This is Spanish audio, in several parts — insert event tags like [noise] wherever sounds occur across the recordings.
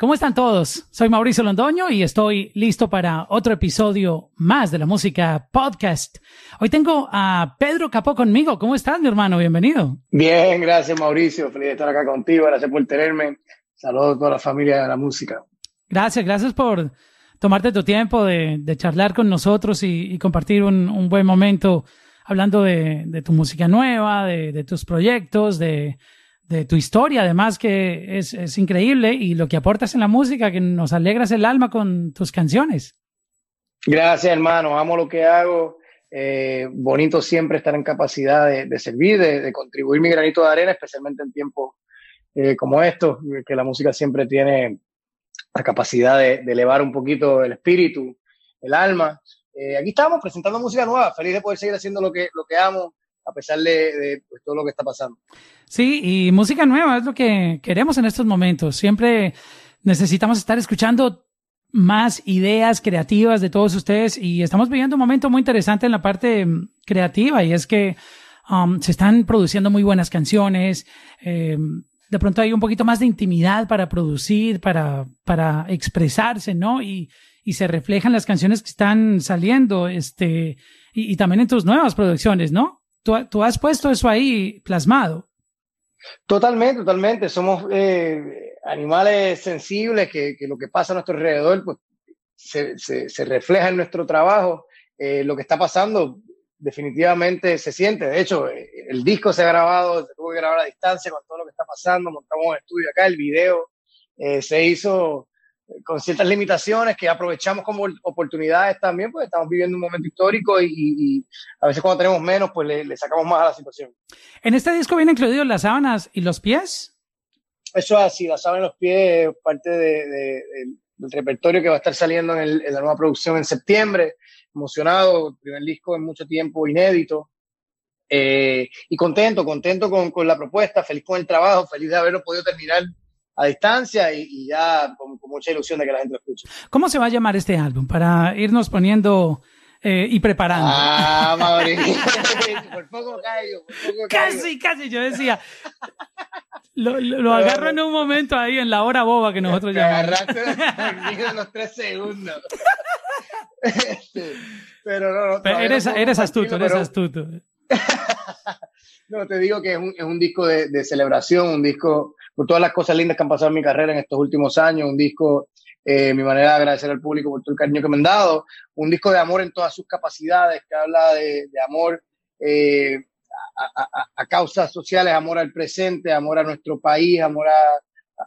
¿Cómo están todos? Soy Mauricio Londoño y estoy listo para otro episodio más de la música podcast. Hoy tengo a Pedro Capó conmigo. ¿Cómo estás, mi hermano? Bienvenido. Bien, gracias, Mauricio. Feliz de estar acá contigo. Gracias por tenerme. Saludos a toda la familia de la música. Gracias, gracias por tomarte tu tiempo de, charlar con nosotros y, compartir un, buen momento hablando de, tu música nueva, de tus proyectos, de de tu historia, además que es, increíble y lo que aportas en la música, que nos alegras el alma con tus canciones. Gracias, hermano. Amo lo que hago. Eh, bonito siempre estar en capacidad de, servir, de, contribuir mi granito de arena, especialmente en tiempos eh, como estos, que la música siempre tiene la capacidad de, elevar un poquito el espíritu, el alma. Eh, aquí estamos presentando música nueva, feliz de poder seguir haciendo lo que, lo que amo, a pesar de, pues, todo lo que está pasando. Sí, y música nueva es lo que queremos en estos momentos. Siempre necesitamos estar escuchando más ideas creativas de todos ustedes y estamos viviendo un momento muy interesante en la parte creativa y es que um, se están produciendo muy buenas canciones. Eh, de pronto hay un poquito más de intimidad para producir, para, para expresarse, ¿no? Y, y se reflejan las canciones que están saliendo, este, y también en tus nuevas producciones, ¿no? Tú, has puesto eso ahí plasmado. Totalmente, totalmente. Somos eh, animales sensibles que, lo que pasa a nuestro alrededor pues, se, refleja en nuestro trabajo. Eh, lo que está pasando definitivamente se siente. De hecho, eh, el disco se ha grabado, se tuvo que grabar a distancia con todo lo que está pasando. Montamos un estudio acá, el video se hizo con ciertas limitaciones que aprovechamos como oportunidades también, pues estamos viviendo un momento histórico y, a veces cuando tenemos menos, pues le, sacamos más a la situación. ¿En este disco vienen incluidos las sábanas y los pies? Eso es así, las sábanas y los pies, parte de, del repertorio que va a estar saliendo en, la nueva producción en septiembre. Emocionado, primer disco en mucho tiempo inédito. Eh, y contento, contento con, con la propuesta, feliz con el trabajo, feliz de haberlo podido terminar a distancia y, ya con, mucha ilusión de que la gente lo escuche. ¿Cómo se va a llamar este álbum? Para irnos poniendo eh, y preparando. Ah, Mauricio, [laughs] por poco caigo, Casi, casi, yo decía. Lo, lo, agarro en un momento ahí en la hora boba que nosotros llamamos. Agarraste en los tres segundos. [laughs] pero no, no. eres, eres astuto, eres astuto. [laughs] no, te digo que es un, es un disco de, de, celebración, un disco por todas las cosas lindas que han pasado en mi carrera en estos últimos años, un disco, eh, mi manera de agradecer al público por todo el cariño que me han dado, un disco de amor en todas sus capacidades, que habla de, amor eh, a, causas sociales, amor al presente, amor a nuestro país, amor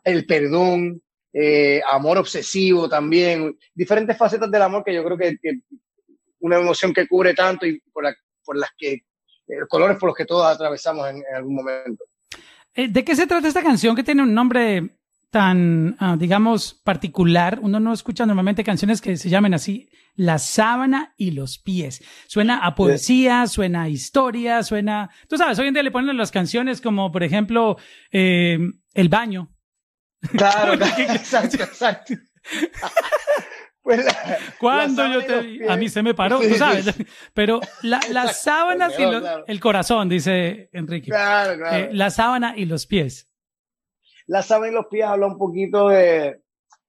al perdón, eh, amor obsesivo también, diferentes facetas del amor que yo creo que, una emoción que cubre tanto y por, por las que, colores por los que todos atravesamos en algún momento. Eh, ¿De qué se trata esta canción que tiene un nombre tan, ah, digamos, particular? Uno no escucha normalmente canciones que se llamen así, La sábana y los pies. Suena a poesía, suena a historia, suena... Tú sabes, hoy en día le ponen las canciones como, por ejemplo, eh, El baño. Claro, [laughs] [laughs] exacto, exacto. [laughs] Pues [laughs] Cuando yo te a mí se me paró, tú sabes. Pero la, [laughs] las sábanas y el corazón, dice Enrique. Claro, claro. Eh, la sábana y los pies. La sábana y los pies habla un poquito de,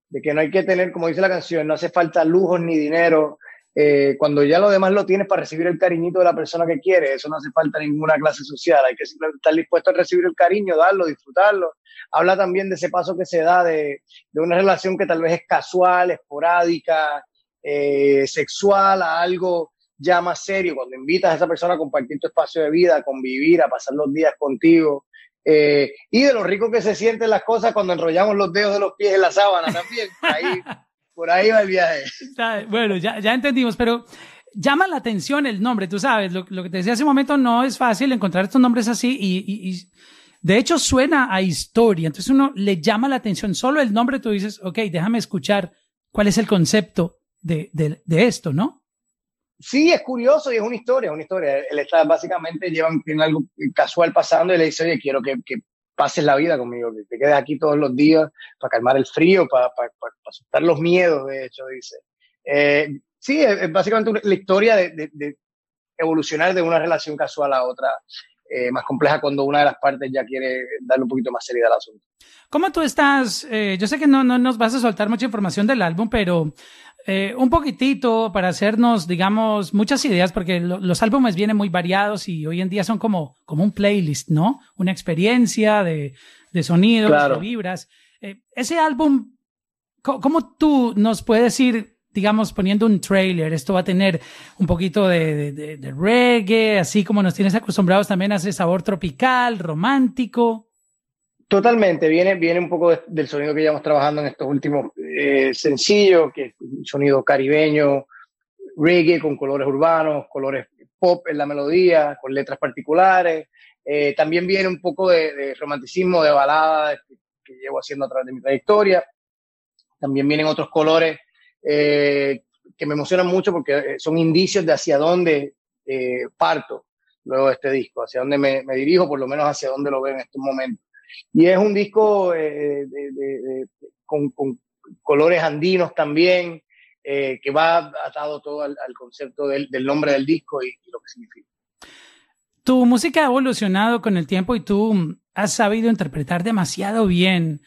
de, que no hay que tener, como dice la canción, no hace falta lujos ni dinero. Eh, cuando ya lo demás lo tienes para recibir el cariñito de la persona que quiere, eso no hace falta ninguna clase social. Hay que simplemente estar dispuesto a recibir el cariño, darlo, disfrutarlo habla también de ese paso que se da de, una relación que tal vez es casual, esporádica, eh, sexual, a algo ya más serio, cuando invitas a esa persona a compartir tu espacio de vida, a convivir, a pasar los días contigo. Eh, y de lo rico que se sienten las cosas cuando enrollamos los dedos de los pies en la sábana también. Por ahí, va el viaje. Bueno, ya, ya entendimos, pero llama la atención el nombre, tú sabes, lo, que te decía hace un momento, no es fácil encontrar estos nombres así y de hecho, suena a historia. Entonces uno le llama la atención. Solo el nombre tú dices, ok, déjame escuchar cuál es el concepto de, esto, ¿no? Sí, es curioso y es una historia, una historia. Él está básicamente, lleva tiene algo casual pasando y le dice, oye, quiero que, pases la vida conmigo, que te quedes aquí todos los días para calmar el frío, para, para, asustar los miedos, de hecho, dice. Eh, sí, es, básicamente la historia de, evolucionar de una relación casual a otra. eh, más compleja cuando una de las partes ya quiere darle un poquito más seriedad al asunto. ¿Cómo tú estás? Eh, yo sé que no, no nos vas a soltar mucha información del álbum, pero eh, un poquitito para hacernos, digamos, muchas ideas, porque los álbumes vienen muy variados y hoy en día son como, como un playlist, ¿no? Una experiencia de, de sonidos, de vibras. ese álbum, ¿cómo tú nos puedes ir digamos, poniendo un trailer, esto va a tener un poquito de, de, reggae, así como nos tienes acostumbrados también a ese sabor tropical, romántico. Totalmente, viene, viene un poco del sonido que llevamos trabajando en estos últimos eh, sencillos, que sonido caribeño, reggae con colores urbanos, colores pop en la melodía, con letras particulares. Eh, también viene un poco de, romanticismo, de balada que, que, llevo haciendo a través de mi trayectoria. También vienen otros colores eh, que me emocionan mucho porque son indicios de hacia dónde parto luego de este disco, hacia dónde me, dirijo, por lo menos hacia dónde lo veo en estos momentos. Y es un disco con, colores andinos también, que va atado todo al, concepto del, nombre del disco y, lo que significa. Tu música ha evolucionado con el tiempo y tú has sabido interpretar demasiado bien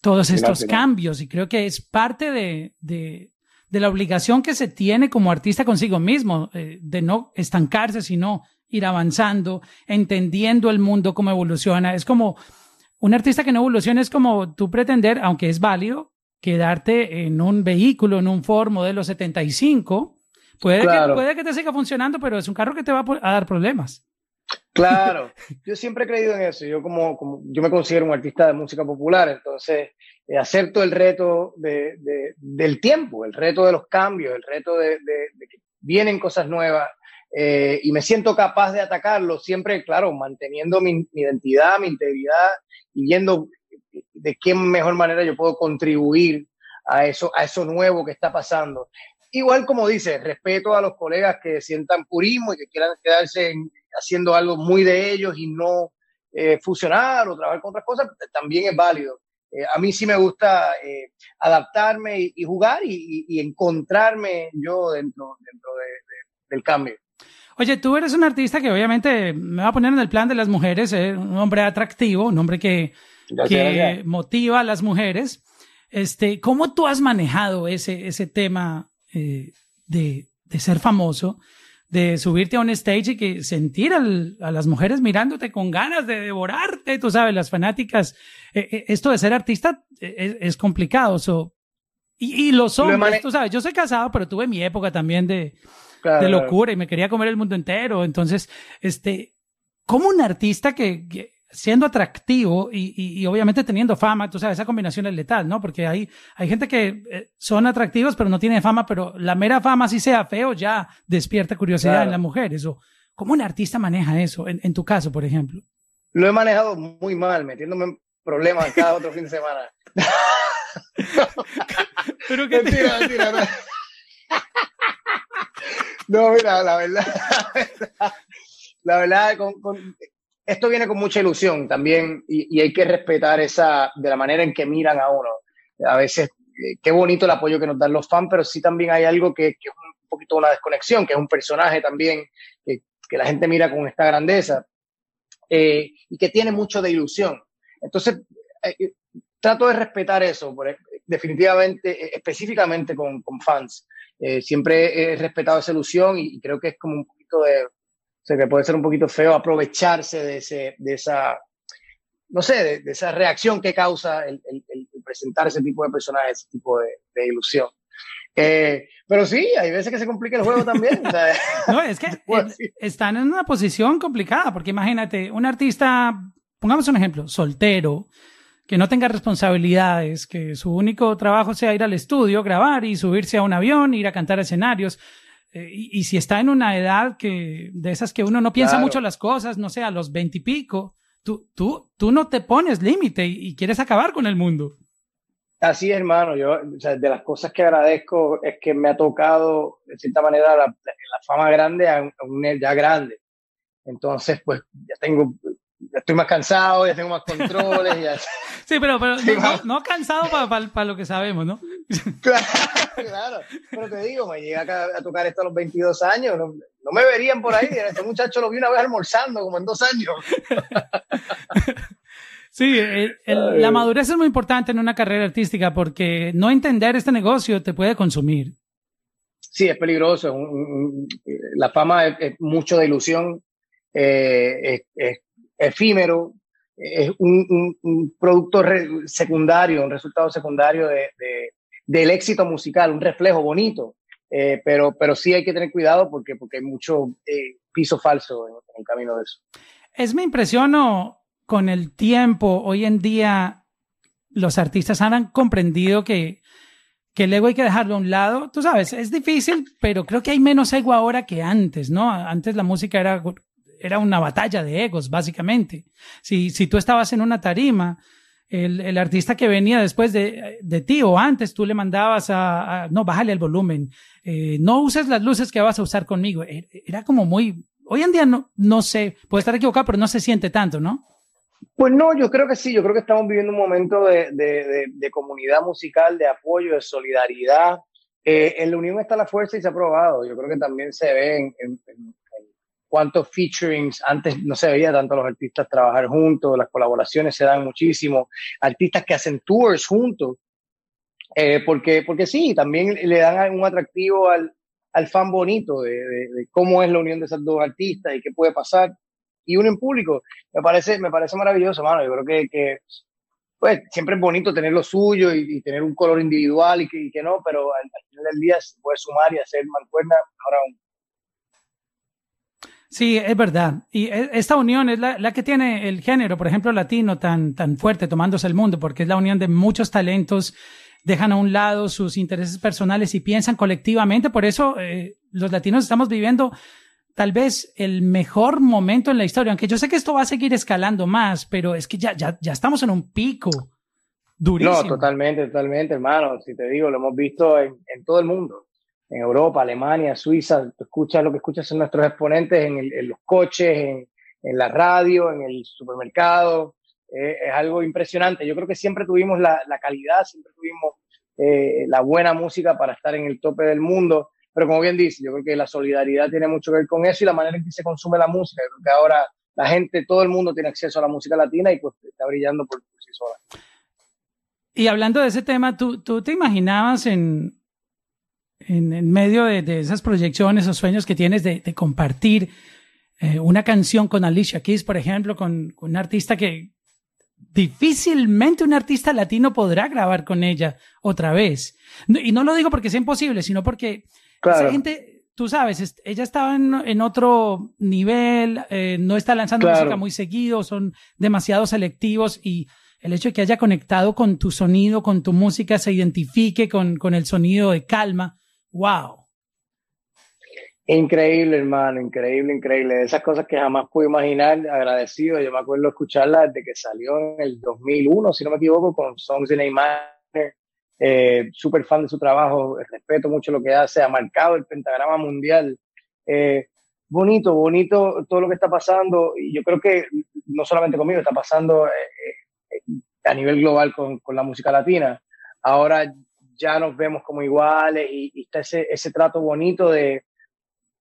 todos estos cambios y creo que es parte de, de, de, la obligación que se tiene como artista consigo mismo, eh, de no estancarse, sino ir avanzando, entendiendo el mundo, cómo evoluciona. Es como un artista que no evoluciona, es como tú pretender, aunque es válido, quedarte en un vehículo, en un Ford modelo 75. Puede, que, puede que te siga funcionando, pero es un carro que te va a dar problemas. Claro, yo siempre he creído en eso. Yo como, como yo me considero un artista de música popular, entonces eh, acepto el reto de, del tiempo, el reto de los cambios, el reto de, que vienen cosas nuevas eh, y me siento capaz de atacarlo siempre, claro, manteniendo mi, identidad, mi integridad y viendo de qué mejor manera yo puedo contribuir a eso, a eso nuevo que está pasando. Igual como dice, respeto a los colegas que sientan purismo y que quieran quedarse en, haciendo algo muy de ellos y no eh, fusionar o trabajar con otras cosas, también es válido. Eh, a mí sí me gusta eh, adaptarme y, jugar y, encontrarme yo dentro, dentro del cambio. Oye, tú eres un artista que obviamente me va a poner en el plan de las mujeres, un hombre atractivo, un hombre que, que motiva a las mujeres. Este, ¿Cómo tú has manejado ese, ese tema de, de ser famoso? de subirte a un stage y que sentir a las mujeres mirándote con ganas de devorarte, tú sabes, las fanáticas. Eh, eh, esto de ser artista eh, es, complicado. y, y, los hombres, tú sabes, yo soy casado, pero tuve mi época también de, de locura y me quería comer el mundo entero. Entonces, este, como un artista que siendo atractivo y, y, obviamente teniendo fama, tú sabes, esa combinación es letal, ¿no? Porque hay, hay gente que eh, son atractivos pero no tienen fama, pero la mera fama, si sea feo, ya despierta curiosidad en la mujer. Eso, ¿Cómo un artista maneja eso, en, en, tu caso, por ejemplo? Lo he manejado muy mal, metiéndome en problemas cada otro fin de semana. [laughs] pero que mentira, mentira. [laughs] no, mira, la verdad, [laughs] la verdad, esto viene con mucha ilusión también y, hay que respetar esa, de la manera en que miran a uno. A veces, eh, qué bonito el apoyo que nos dan los fans, pero sí también hay algo que, que es un poquito una desconexión, que es un personaje también que, la gente mira con esta grandeza eh, y que tiene mucho de ilusión. Entonces, eh, trato de respetar eso, definitivamente, específicamente con fans. Siempre he respetado esa ilusión y creo que es como un poquito de sea, que puede ser un poquito feo aprovecharse de, ese, de esa, no sé, de, esa reacción que causa el, presentar ese tipo de personajes, ese tipo de, ilusión. Eh, pero sí, hay veces que se complica el juego también. [laughs] no, es que [laughs] están en una posición complicada, porque imagínate, un artista, pongamos un ejemplo, soltero, que no tenga responsabilidades, que su único trabajo sea ir al estudio, grabar y subirse a un avión, ir a cantar escenarios. Eh, y, si está en una edad que, de esas que uno no piensa mucho las cosas, no sé, a los veintipico, tú, tú, tú no te pones límite y, quieres acabar con el mundo. Así es, hermano. Yo, o sea, de las cosas que agradezco es que me ha tocado, de cierta manera, la, fama grande a un, ya grande. Entonces, pues, ya tengo, estoy más cansado, ya tengo más controles. ya... [laughs] sí, pero, pero no, cansado para lo que sabemos, ¿no? [laughs] claro, pero te digo, me llega a, tocar esto a los 22 años, no, me verían por ahí. Este muchacho lo vi una vez almorzando, como en dos años. [laughs] Sí, la madurez es muy importante en una carrera artística porque no entender este negocio te puede consumir. Sí, es peligroso. la fama es, mucho de ilusión, eh, es, efímero, es un, producto secundario, un resultado secundario de, del éxito musical, un reflejo bonito. Eh, pero, pero sí hay que tener cuidado porque, porque hay mucho eh, piso falso en, el camino de eso. Es mi impresión con el tiempo, hoy en día los artistas han comprendido que, que el ego hay que dejarlo a un lado. Tú sabes, es difícil, pero creo que hay menos ego ahora que antes, ¿no? Antes la música era, era una batalla de egos, básicamente. Si, si tú estabas en una tarima, el, el artista que venía después de, de, ti o antes, tú le mandabas a, no, bájale el volumen, eh, no uses las luces que vas a usar conmigo. E, era como muy, hoy en día no, no sé, puede estar equivocado, pero no se siente tanto, ¿no? Pues no, yo creo que sí, yo creo que estamos viviendo un momento de, de, de, comunidad musical, de apoyo, de solidaridad. Eh, en la unión está la fuerza y se ha probado. Yo creo que también se ve en, cuántos featurings, antes no se veía tanto los artistas trabajar juntos, las colaboraciones se dan muchísimo, artistas que hacen tours juntos, eh, porque, porque sí, también le dan un atractivo al, al fan bonito de, de, cómo es la unión de esos dos artistas y qué puede pasar y uno en público. Me parece, me parece maravilloso, mano. Yo creo que, que pues siempre es bonito tener lo suyo y, tener un color individual y que, y que no, pero al, final del día se puede sumar y hacer mancuerna ahora aún. Sí, es verdad. Y e, esta unión es la, la, que tiene el género, por ejemplo, latino tan, tan fuerte tomándose el mundo, porque es la unión de muchos talentos, dejan a un lado sus intereses personales y piensan colectivamente. Por eso eh, los latinos estamos viviendo tal vez el mejor momento en la historia, aunque yo sé que esto va a seguir escalando más, pero es que ya, ya, ya estamos en un pico durísimo. No, totalmente, totalmente, hermano. Si te digo, lo hemos visto en, en todo el mundo. En Europa, Alemania, Suiza, tú escuchas lo que escuchas en nuestros exponentes en, en los coches, en, la radio, en el supermercado. Eh, es algo impresionante. Yo creo que siempre tuvimos la, calidad, siempre tuvimos eh, la buena música para estar en el tope del mundo pero como bien dice, yo creo que la solidaridad tiene mucho que ver con eso y la manera en que se consume la música. Yo creo que ahora la gente, todo el mundo tiene acceso a la música latina y pues está brillando por, sí sola. Y hablando de ese tema, ¿tú, tú te imaginabas en, en, en medio de, de, esas proyecciones o sueños que tienes de, de compartir eh, una canción con Alicia Keys, por ejemplo, con, con un artista que difícilmente un artista latino podrá grabar con ella otra vez? Y no lo digo porque sea imposible, sino porque Claro. gente, tú sabes, ella estaba en, otro nivel, eh, no está lanzando música muy seguido, son demasiado selectivos y el hecho de que haya conectado con tu sonido, con tu música, se identifique con, con el sonido de calma, wow. Increíble, hermano, increíble, increíble. Esas cosas que jamás pude imaginar, agradecido. Yo me acuerdo escucharla desde que salió en el 2001, si no me equivoco, con Songs in A eh, súper fan de su trabajo, respeto mucho lo que hace, ha marcado el pentagrama mundial. Eh, bonito, bonito todo lo que está pasando y yo creo que no solamente conmigo, está pasando eh, eh, a nivel global con, con, la música latina. Ahora ya nos vemos como iguales y, está ese, ese trato bonito de,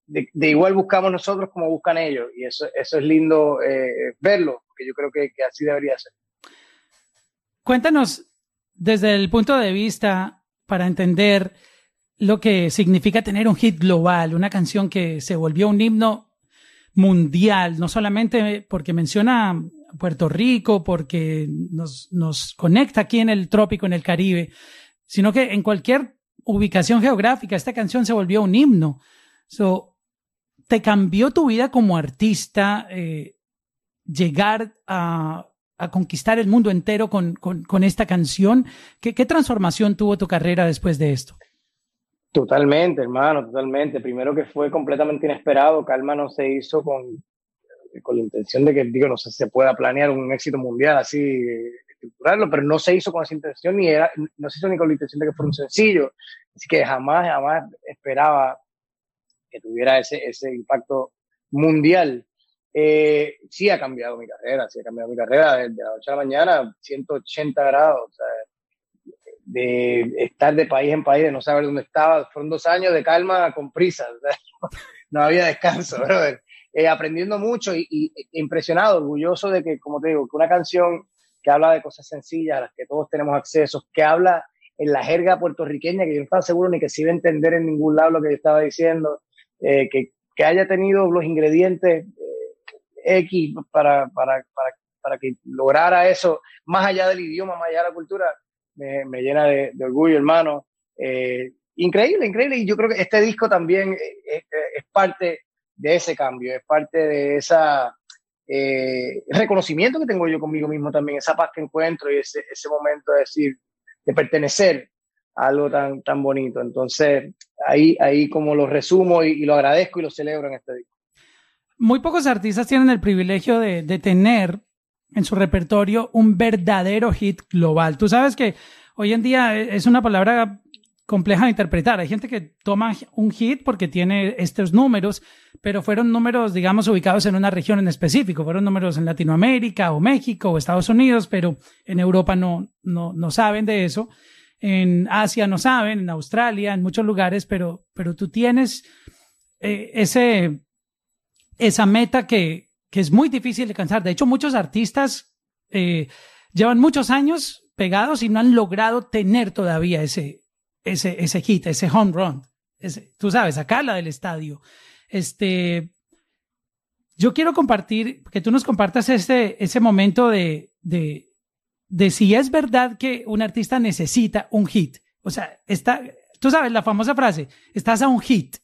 de, de, igual buscamos nosotros como buscan ellos y eso, eso es lindo eh, verlo, porque yo creo que, que así debería ser. Cuéntanos desde el punto de vista para entender lo que significa tener un hit global, una canción que se volvió un himno mundial, no solamente porque menciona Puerto Rico, porque nos, nos conecta aquí en el trópico, en el Caribe, sino que en cualquier ubicación geográfica esta canción se volvió un himno. So, ¿Te cambió tu vida como artista eh, llegar a conquistar el mundo entero con, esta canción. ¿Qué, ¿Qué, transformación tuvo tu carrera después de esto? Totalmente, hermano, totalmente. Primero que fue completamente inesperado. Calma no se hizo con, con la intención de que, digo, no sé se pueda planear un éxito mundial así, estructurarlo, pero no se hizo con esa intención ni era, no se hizo ni con la intención de que fuera un sencillo. Así que jamás, jamás esperaba que tuviera ese, ese impacto mundial. Eh, sí ha cambiado mi carrera, sí ha cambiado mi carrera desde la noche a la mañana, 180 grados. O sea, de estar de país en país, de no saber dónde estaba. Fueron dos años de calma con prisa, [laughs] no había descanso, eh, aprendiendo mucho y, impresionado, orgulloso de que, como te digo, que una canción que habla de cosas sencillas, a las que todos tenemos acceso, que habla en la jerga puertorriqueña, que yo no estaba seguro ni que se iba a entender en ningún lado lo que yo estaba diciendo, eh, que, que, haya tenido los ingredientes eh, X para, para, para, para, que lograra eso, más allá del idioma, más allá de la cultura, me, me llena de, de, orgullo, hermano. Eh, increíble, increíble. Y yo creo que este disco también es, es parte de ese cambio, es parte de esa reconocimiento que tengo yo conmigo mismo también, esa paz que encuentro y ese, ese momento de decir, de pertenecer a algo tan, tan bonito. Entonces, ahí, ahí como lo resumo y, lo agradezco y lo celebro en este día. Muy pocos artistas tienen el privilegio de, de tener en su repertorio un verdadero hit global. Tú sabes que hoy en día es una palabra compleja de interpretar. Hay gente que toma un hit porque tiene estos números, pero fueron números, digamos, ubicados en una región en específico. Fueron números en Latinoamérica o México o Estados Unidos, pero en Europa no, no, no saben de eso. En Asia no saben, en Australia, en muchos lugares, pero, pero tú tienes eh, ese, esa meta que, que es muy difícil de alcanzar. De hecho, muchos artistas eh, llevan muchos años pegados y no han logrado tener todavía ese, ese, ese hit, ese home run. Ese, tú sabes, sacarla del estadio. Este, yo quiero compartir, que tú nos compartas este, ese momento de, de, de si es verdad que un artista necesita un hit. O sea, está, tú sabes, la famosa frase, estás a un hit.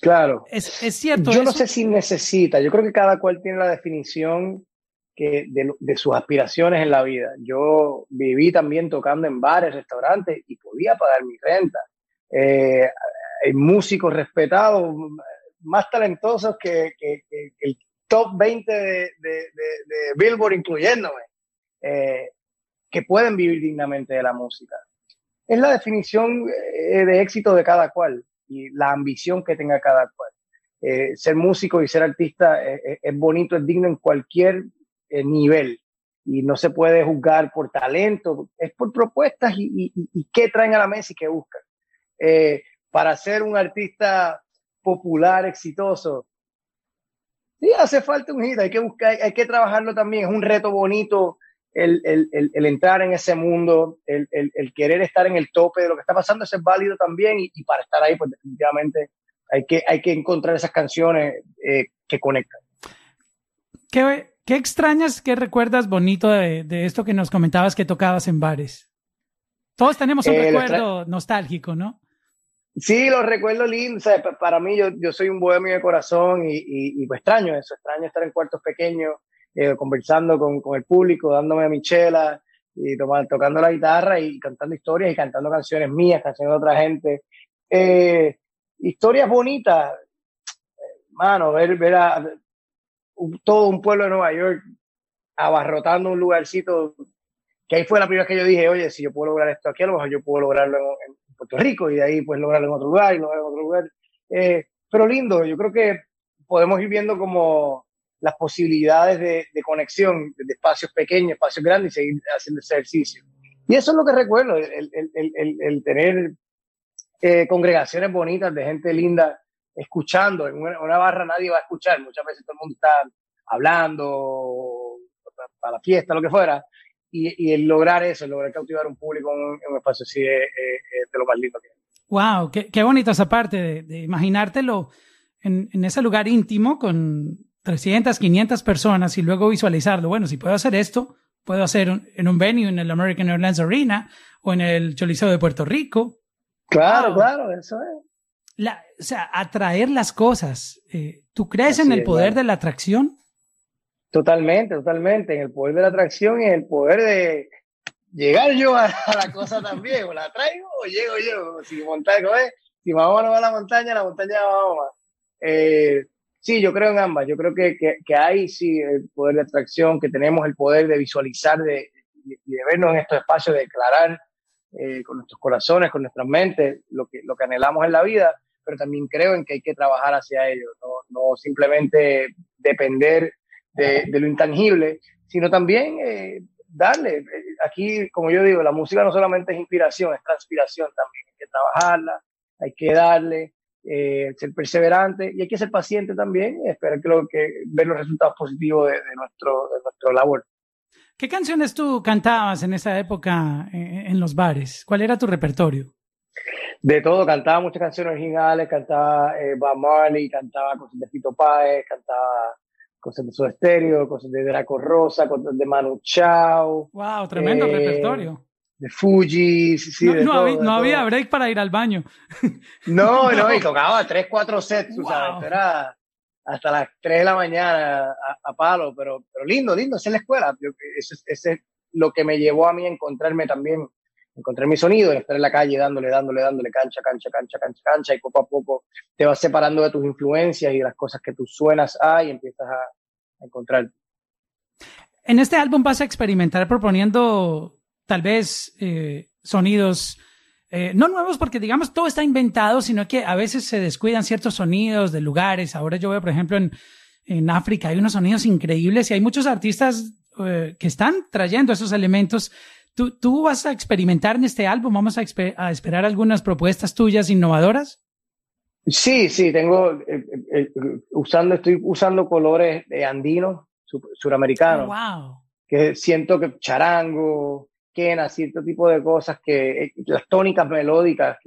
Claro. Es, es cierto. Yo no sé si necesita, yo creo que cada cual tiene la definición que de, sus aspiraciones en la vida. Yo viví también tocando en bares, restaurantes y podía pagar mi renta. Eh, hay músicos respetados, más talentosos que, el top 20 de, Billboard, incluyéndome, eh, que pueden vivir dignamente de la música. Es la definición eh, de éxito de cada cual y la ambición que tenga cada cual. ser músico y ser artista es bonito, es digno en cualquier eh, nivel y no se puede juzgar por talento, es por propuestas y, qué traen a la mesa y qué buscan. Eh, para ser un artista popular, exitoso, sí hace falta un hit, hay que buscar, hay que trabajarlo también, es un reto bonito el, el, el, entrar en ese mundo, el, querer estar en el tope de lo que está pasando, eso es válido también y, para estar ahí, pues definitivamente hay que, hay que encontrar esas canciones eh, que conectan. ¿Qué, ¿Qué extrañas, qué recuerdas bonito de, esto que nos comentabas que tocabas en bares? Todos tenemos un eh, recuerdo nostálgico, ¿no? Sí, los recuerdo lindos. para mí, yo, yo soy un bohemio de corazón y, y, pues extraño eso. Extraño estar en cuartos pequeños, eh, conversando con, con, el público, dándome a mi chela y tocando la guitarra y cantando historias y cantando canciones mías, canciones de otra gente. Eh, historias bonitas, mano, ver, ver a, todo un pueblo de Nueva York abarrotando un lugarcito, que ahí fue la primera vez que yo dije, oye, si yo puedo lograr esto aquí, a lo mejor yo puedo lograrlo en, Puerto Rico y de ahí pues lograrlo en otro lugar y lograrlo en otro lugar. Eh, pero lindo, yo creo que podemos ir viendo como las posibilidades de, de conexión de espacios pequeños, espacios grandes y seguir haciendo ese ejercicio. Y eso es lo que recuerdo, el, el, el, el tener eh, congregaciones bonitas de gente linda escuchando. En una, barra nadie va a escuchar. Muchas veces todo el mundo está hablando para la fiesta, lo que fuera. Y, y el lograr eso, el lograr cautivar un público en un, espacio así es, de lo más lindo que hay. Wow, qué, qué bonito esa parte de, de imaginártelo en, en, ese lugar íntimo con 300, 500 personas y luego visualizarlo. Bueno, si puedo hacer esto, puedo hacer en un venue en el American Airlines Arena o en el Choliseo de Puerto Rico. Claro, claro, eso es la, o sea, atraer las cosas. Eh, ¿Tú crees en el poder de la atracción? Totalmente, totalmente, en el poder de la atracción y en el poder de llegar yo a, [laughs] la cosa también, o la traigo o llego yo, si montar, si Mahoma no va a la montaña, la montaña va a Mahoma. Eh, sí, yo creo en ambas, yo creo que, que, hay sí el poder de atracción, que tenemos el poder de visualizar de, y de vernos en estos espacios, de declarar eh, con nuestros corazones, con nuestras mentes, lo que, lo que anhelamos en la vida, pero también creo en que hay que trabajar hacia ello, no, no simplemente depender de, de, lo intangible, sino también eh, darle. Aquí, como yo digo, la música no solamente es inspiración, es transpiración también. Hay que trabajarla, hay que darle, eh, ser perseverante y hay que ser paciente también esperar que, lo, que ver los resultados positivos de, nuestro, de nuestro labor. ¿Qué canciones tú cantabas en esa época eh, en los bares? ¿Cuál era tu repertorio? De todo, cantaba muchas canciones originales, cantaba eh, Bob Marley, cantaba cosas de Pito Páez, cantaba cosas de su estéreo, cosas de Draco Rosa, cosas de Manu Chao. ¡Wow! Tremendo eh, repertorio. De Fuji, sí, no, no, había, no había, break para ir al baño. No, no, y [laughs] tocaba tres, cuatro sets, tú sabes, era hasta las tres de la mañana a, palo, pero, pero lindo, lindo, esa es la escuela. Ese, ese es lo que me llevó a mí a encontrarme también encontrar mi sonido estar en la calle dándole, dándole, dándole cancha, cancha, cancha, cancha, cancha, y poco a poco te vas separando de tus influencias y de las cosas que tú suenas a y empiezas a, encontrar. En este álbum vas a experimentar proponiendo tal vez eh, sonidos, eh, no nuevos porque digamos todo está inventado, sino que a veces se descuidan ciertos sonidos de lugares. Ahora yo veo, por ejemplo, en, en África hay unos sonidos increíbles y hay muchos artistas eh, que están trayendo esos elementos ¿Tú, ¿Tú vas a experimentar en este álbum? ¿Vamos a, esperar algunas propuestas tuyas innovadoras? Sí, sí, tengo, eh, usando, estoy usando colores andinos, suramericanos. wow. Que siento que charango, quena, cierto tipo de cosas que las tónicas melódicas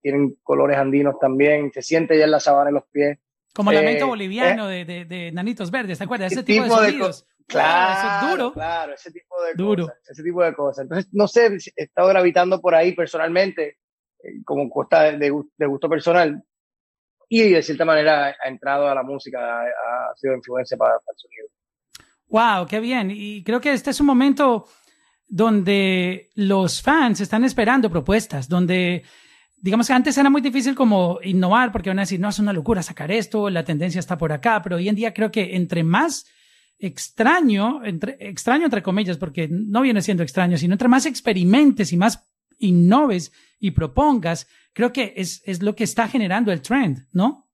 tienen colores andinos también, se siente ya en la sabana en los pies. Como el lamento boliviano de, de, Nanitos Verdes, ¿te acuerdas? Ese tipo, de sonidos. Claro, duro. Claro, ese tipo de duro. cosas. Ese tipo de cosas. Entonces, no sé, he estado gravitando por ahí personalmente, eh, como costa de, gusto personal, y de cierta manera ha entrado a la música, ha, sido influencia para, el sonido. Wow, qué bien. Y creo que este es un momento donde los fans están esperando propuestas, donde digamos que antes era muy difícil como innovar porque van a decir, no, es una locura sacar esto, la tendencia está por acá, pero hoy en día creo que entre más extraño, entre, extraño entre comillas, porque no viene siendo extraño, sino entre más experimentes y más innoves y propongas, creo que es, es lo que está generando el trend, ¿no?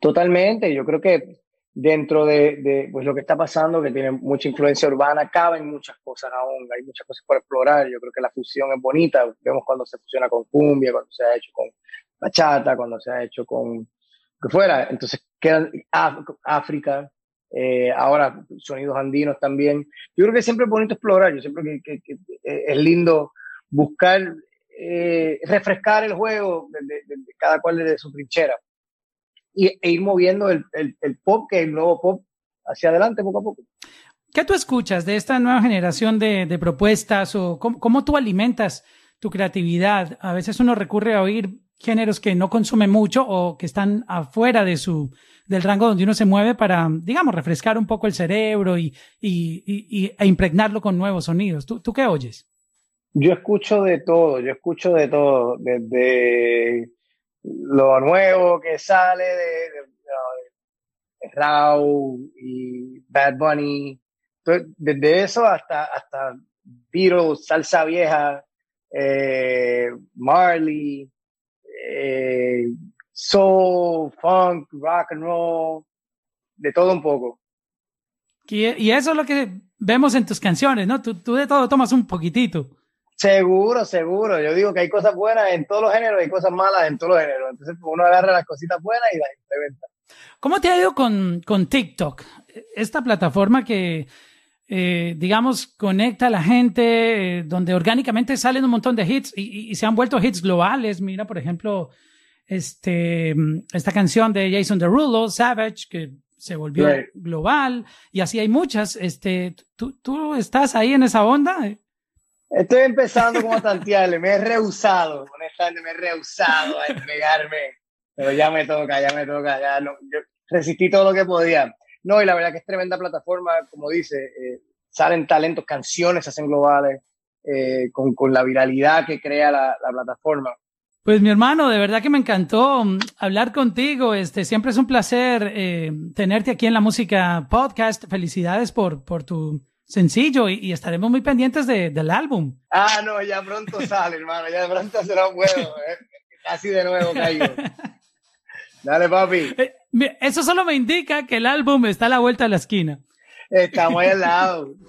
Totalmente, yo creo que dentro de, de, pues lo que está pasando, que tiene mucha influencia urbana, caben muchas cosas aún, hay muchas cosas por explorar, yo creo que la fusión es bonita, vemos cuando se fusiona con cumbia, cuando se ha hecho con bachata, cuando se ha hecho con que fuera, entonces quedan África, eh, ahora sonidos andinos también. Yo creo que siempre es bonito explorar, yo siempre que, eh, es lindo buscar, eh, refrescar el juego de, cada cual desde su trinchera y, e ir moviendo el, el, pop, que es el nuevo pop, hacia adelante poco a poco. ¿Qué tú escuchas de esta nueva generación de, propuestas o cómo, cómo, tú alimentas tu creatividad? A veces uno recurre a oír géneros que no consume mucho o que están afuera de su, del rango donde uno se mueve para, digamos, refrescar un poco el cerebro y, y, e impregnarlo con nuevos sonidos. ¿Tú, ¿Tú qué oyes? Yo escucho de todo, yo escucho de todo, desde lo nuevo que sale de, de, Raw y Bad Bunny, desde eso hasta, hasta Beatles, salsa vieja, eh, Marley, eh, soul, funk, rock and roll, de todo un poco. Y, eso es lo que vemos en tus canciones, ¿no? Tú, tú, de todo tomas un poquitito. Seguro, seguro. Yo digo que hay cosas buenas en todos los géneros y cosas malas en todos los géneros. Entonces pues, uno agarra las cositas buenas y las implementa. ¿Cómo te ha ido con, con TikTok? Esta plataforma que, eh, digamos, conecta a la gente, eh, donde orgánicamente salen un montón de hits y, y, se han vuelto hits globales. Mira, por ejemplo, este, esta canción de Jason Derulo, Savage, que se volvió global, y así hay muchas. Este, ¿tú, ¿Tú estás ahí en esa onda? Estoy empezando como a tantearle, me he rehusado, honestamente me he rehusado a entregarme, pero ya me toca, ya me toca, ya no, yo resistí todo lo que podía. No, y la verdad que es tremenda plataforma, como dice, eh, salen talentos, canciones se hacen globales, eh, con, con, la viralidad que crea la, la plataforma. Pues mi hermano, de verdad que me encantó mm, hablar contigo. Este, siempre es un placer eh, tenerte aquí en la música podcast. Felicidades por, por tu sencillo y, estaremos muy pendientes de, del álbum. Ah, no, ya pronto sale, hermano. Ya pronto será un juego. Eh. Casi de nuevo caigo. [laughs] Dale, papi. Eh, eso solo me indica que el álbum está a la vuelta de la esquina. Estamos ahí al lado. [laughs]